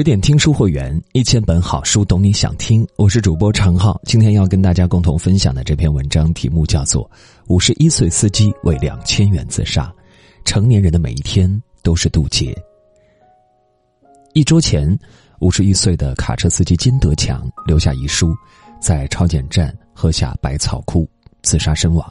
十点听书会员，一千本好书，懂你想听。我是主播常浩，今天要跟大家共同分享的这篇文章题目叫做《五十一岁司机为两千元自杀》，成年人的每一天都是渡劫。一周前，五十一岁的卡车司机金德强留下遗书，在超检站喝下百草枯，自杀身亡。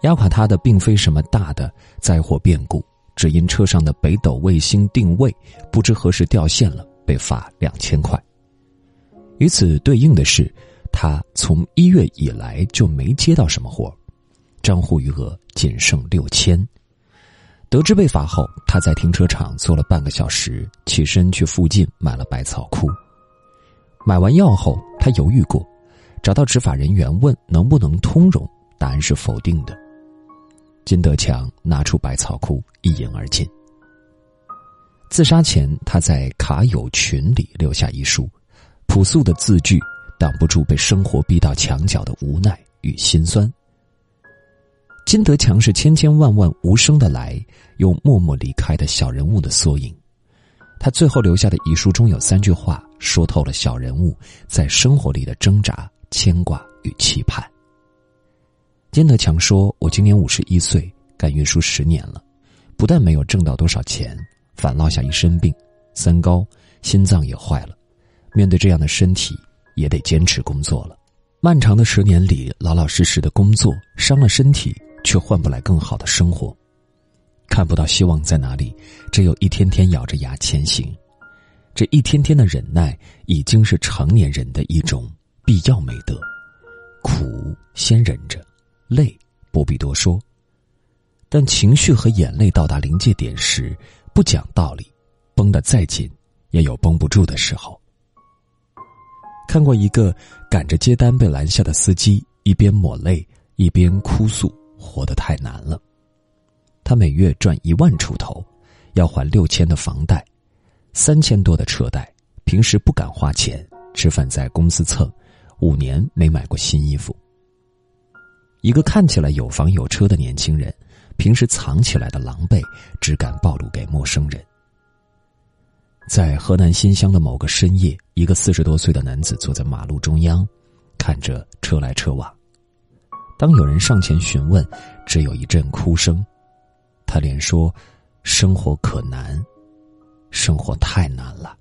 压垮他的并非什么大的灾祸变故。只因车上的北斗卫星定位不知何时掉线了，被罚两千块。与此对应的是，他从一月以来就没接到什么活，账户余额仅剩六千。得知被罚后，他在停车场坐了半个小时，起身去附近买了百草枯。买完药后，他犹豫过，找到执法人员问能不能通融，答案是否定的。金德强拿出百草枯，一饮而尽。自杀前，他在卡友群里留下遗书，朴素的字句挡不住被生活逼到墙角的无奈与心酸。金德强是千千万万无声的来，又默默离开的小人物的缩影。他最后留下的遗书中有三句话，说透了小人物在生活里的挣扎、牵挂与期盼。金德强说：“我今年五十一岁，干运输十年了，不但没有挣到多少钱，反落下一身病，三高，心脏也坏了。面对这样的身体，也得坚持工作了。漫长的十年里，老老实实的工作，伤了身体，却换不来更好的生活。看不到希望在哪里，只有一天天咬着牙前行。这一天天的忍耐，已经是成年人的一种必要美德。苦先忍着。”累不必多说，但情绪和眼泪到达临界点时，不讲道理，绷得再紧，也有绷不住的时候。看过一个赶着接单被拦下的司机，一边抹泪一边哭诉：“活得太难了。”他每月赚一万出头，要还六千的房贷，三千多的车贷，平时不敢花钱，吃饭在公司蹭，五年没买过新衣服。一个看起来有房有车的年轻人，平时藏起来的狼狈，只敢暴露给陌生人。在河南新乡的某个深夜，一个四十多岁的男子坐在马路中央，看着车来车往。当有人上前询问，只有一阵哭声。他连说：“生活可难，生活太难了。”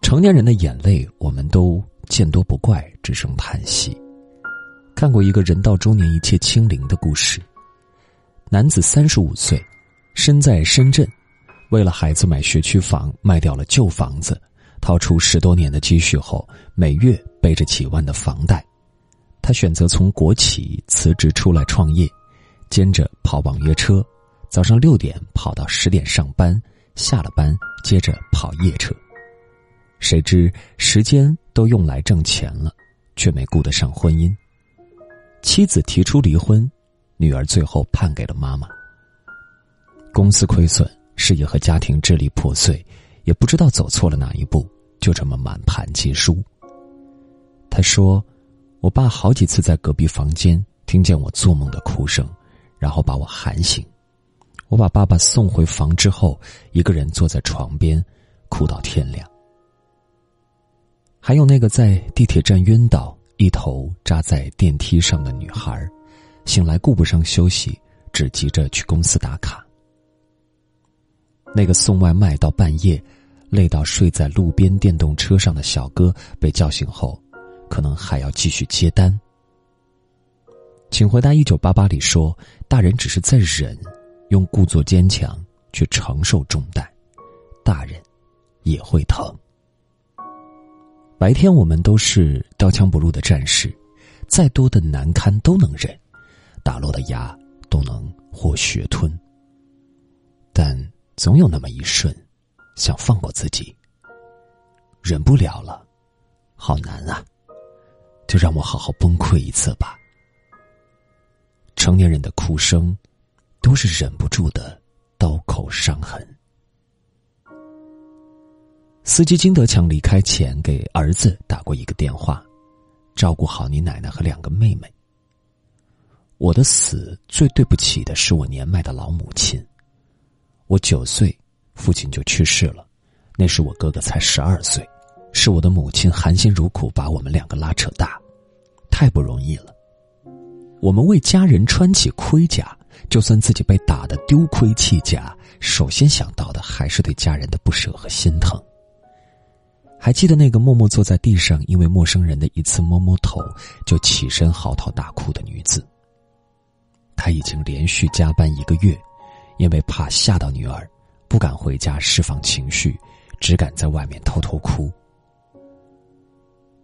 成年人的眼泪，我们都见多不怪，只剩叹息。看过一个人到中年一切清零的故事。男子三十五岁，身在深圳，为了孩子买学区房，卖掉了旧房子，掏出十多年的积蓄后，每月背着几万的房贷，他选择从国企辞职出来创业，兼着跑网约车，早上六点跑到十点上班，下了班接着跑夜车。谁知时间都用来挣钱了，却没顾得上婚姻。妻子提出离婚，女儿最后判给了妈妈。公司亏损，事业和家庭支离破碎，也不知道走错了哪一步，就这么满盘皆输。他说：“我爸好几次在隔壁房间听见我做梦的哭声，然后把我喊醒。我把爸爸送回房之后，一个人坐在床边，哭到天亮。还有那个在地铁站晕倒。”一头扎在电梯上的女孩，醒来顾不上休息，只急着去公司打卡。那个送外卖到半夜，累到睡在路边电动车上的小哥被叫醒后，可能还要继续接单。请回答一九八八里说，大人只是在忍，用故作坚强去承受重担，大人也会疼。白天我们都是刀枪不入的战士，再多的难堪都能忍，打落的牙都能或血吞。但总有那么一瞬，想放过自己，忍不了了，好难啊！就让我好好崩溃一次吧。成年人的哭声，都是忍不住的刀口伤痕。司机金德强离开前给儿子打过一个电话，照顾好你奶奶和两个妹妹。我的死最对不起的是我年迈的老母亲。我九岁，父亲就去世了，那时我哥哥才十二岁，是我的母亲含辛茹苦把我们两个拉扯大，太不容易了。我们为家人穿起盔甲，就算自己被打得丢盔弃甲，首先想到的还是对家人的不舍和心疼。还记得那个默默坐在地上，因为陌生人的一次摸摸头就起身嚎啕大哭的女子。她已经连续加班一个月，因为怕吓到女儿，不敢回家释放情绪，只敢在外面偷偷哭。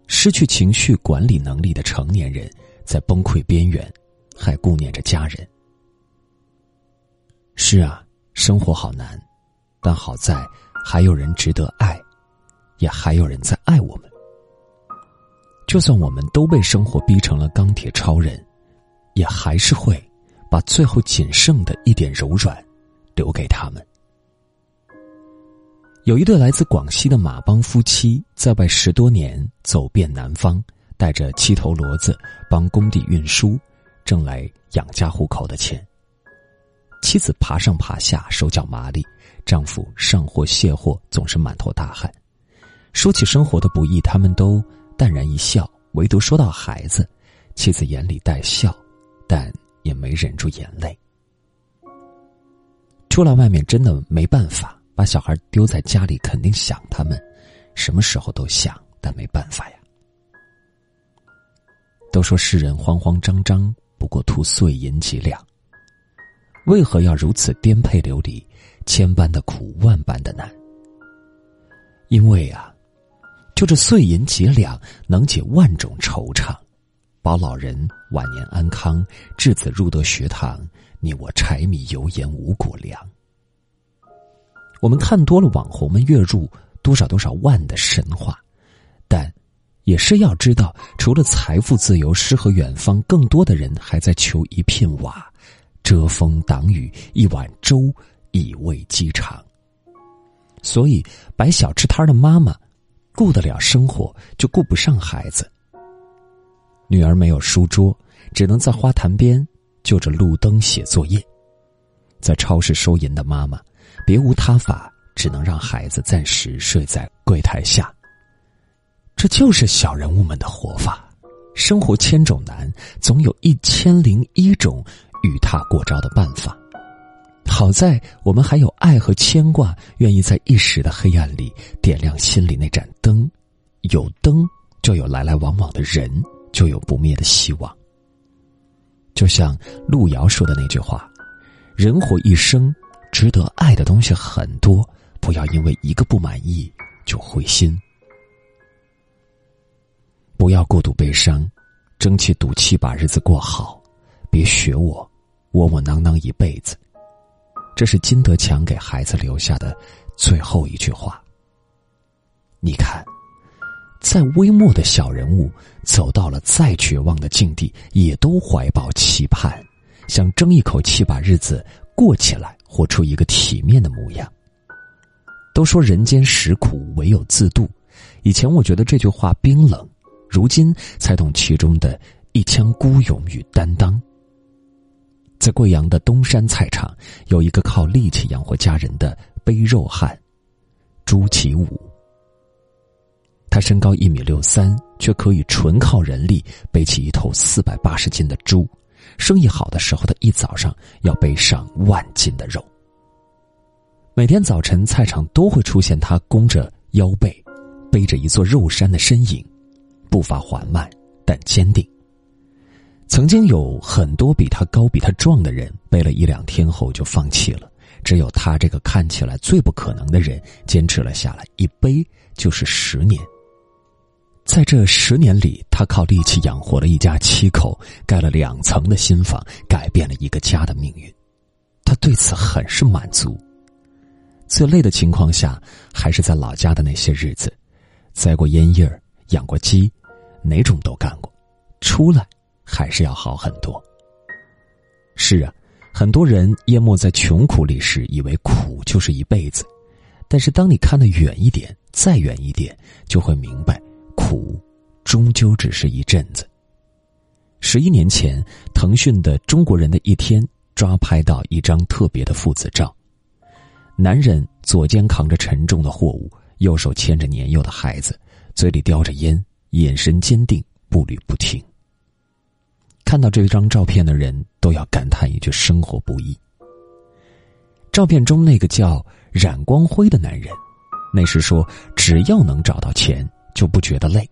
失去情绪管理能力的成年人，在崩溃边缘，还顾念着家人。是啊，生活好难，但好在还有人值得爱。也还有人在爱我们。就算我们都被生活逼成了钢铁超人，也还是会把最后仅剩的一点柔软留给他们。有一对来自广西的马帮夫妻，在外十多年，走遍南方，带着七头骡子帮工地运输，挣来养家糊口的钱。妻子爬上爬下，手脚麻利；丈夫上货卸货，总是满头大汗。说起生活的不易，他们都淡然一笑，唯独说到孩子，妻子眼里带笑，但也没忍住眼泪。出来外面真的没办法，把小孩丢在家里，肯定想他们，什么时候都想，但没办法呀。都说世人慌慌张张，不过图碎银几两。为何要如此颠沛流离，千般的苦，万般的难？因为啊。就这碎银几两，能解万种惆怅，保老人晚年安康，稚子入得学堂，你我柴米油盐五谷粮。我们看多了网红们月入多少多少万的神话，但也是要知道，除了财富自由、诗和远方，更多的人还在求一片瓦，遮风挡雨，一碗粥以慰饥肠。所以，摆小吃摊的妈妈。顾得了生活，就顾不上孩子。女儿没有书桌，只能在花坛边就着路灯写作业。在超市收银的妈妈，别无他法，只能让孩子暂时睡在柜台下。这就是小人物们的活法。生活千种难，总有一千零一种与他过招的办法。好在我们还有爱和牵挂，愿意在一时的黑暗里点亮心里那盏灯。有灯，就有来来往往的人，就有不灭的希望。就像路遥说的那句话：“人活一生，值得爱的东西很多，不要因为一个不满意就灰心。不要过度悲伤，争气赌气把日子过好。别学我，窝窝囊囊一辈子。”这是金德强给孩子留下的最后一句话。你看，再微末的小人物，走到了再绝望的境地，也都怀抱期盼，想争一口气把日子过起来，活出一个体面的模样。都说人间实苦，唯有自渡。以前我觉得这句话冰冷，如今才懂其中的一腔孤勇与担当。在贵阳的东山菜场，有一个靠力气养活家人的背肉汉朱启武。他身高一米六三，却可以纯靠人力背起一头四百八十斤的猪。生意好的时候，他一早上要背上万斤的肉。每天早晨，菜场都会出现他弓着腰背，背着一座肉山的身影，步伐缓慢但坚定。曾经有很多比他高、比他壮的人，背了一两天后就放弃了。只有他这个看起来最不可能的人，坚持了下来，一背就是十年。在这十年里，他靠力气养活了一家七口，盖了两层的新房，改变了一个家的命运。他对此很是满足。最累的情况下，还是在老家的那些日子，栽过烟叶，养过鸡，哪种都干过。出来。还是要好很多。是啊，很多人淹没在穷苦里时，以为苦就是一辈子，但是当你看得远一点，再远一点，就会明白，苦终究只是一阵子。十一年前，腾讯的《中国人的一天》抓拍到一张特别的父子照，男人左肩扛着沉重的货物，右手牵着年幼的孩子，嘴里叼着烟，眼神坚定，步履不停。看到这张照片的人都要感叹一句：生活不易。照片中那个叫冉光辉的男人，那时说只要能找到钱就不觉得累。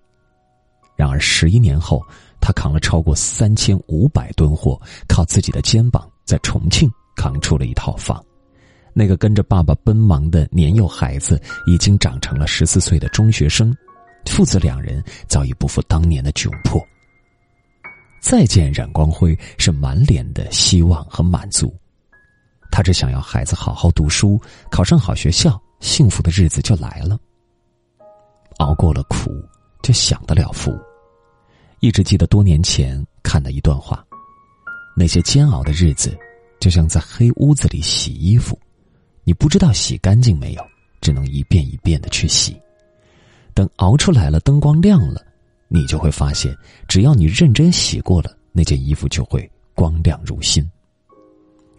然而十一年后，他扛了超过三千五百吨货，靠自己的肩膀在重庆扛出了一套房。那个跟着爸爸奔忙的年幼孩子，已经长成了十四岁的中学生，父子两人早已不复当年的窘迫。再见冉光辉，是满脸的希望和满足。他只想要孩子好好读书，考上好学校，幸福的日子就来了。熬过了苦，就享得了福。一直记得多年前看的一段话：那些煎熬的日子，就像在黑屋子里洗衣服。你不知道洗干净没有，只能一遍一遍的去洗。等熬出来了，灯光亮了，你就会发现，只要你认真洗过了，那件衣服就会光亮如新。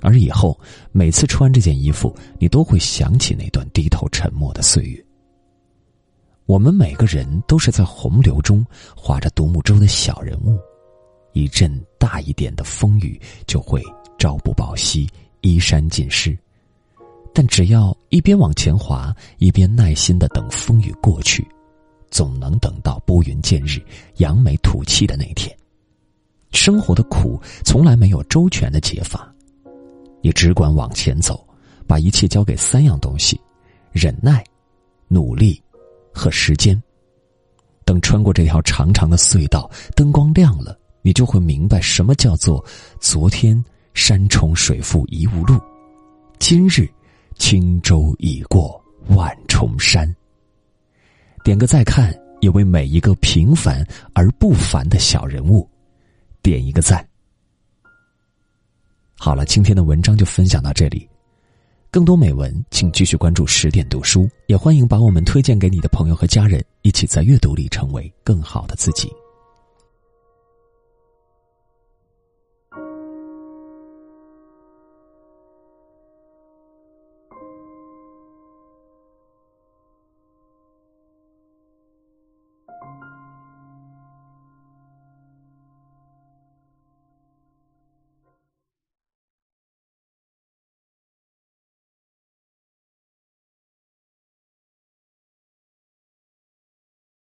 而以后每次穿这件衣服，你都会想起那段低头沉默的岁月。我们每个人都是在洪流中划着独木舟的小人物，一阵大一点的风雨就会朝不保夕，衣衫尽湿。但只要一边往前滑，一边耐心的等风雨过去，总能等到拨云见日、扬眉吐气的那天。生活的苦从来没有周全的解法，你只管往前走，把一切交给三样东西：忍耐、努力和时间。等穿过这条长长的隧道，灯光亮了，你就会明白什么叫做“昨天山重水复疑无路，今日”。轻舟已过万重山。点个再看，也为每一个平凡而不凡的小人物点一个赞。好了，今天的文章就分享到这里。更多美文，请继续关注十点读书，也欢迎把我们推荐给你的朋友和家人，一起在阅读里成为更好的自己。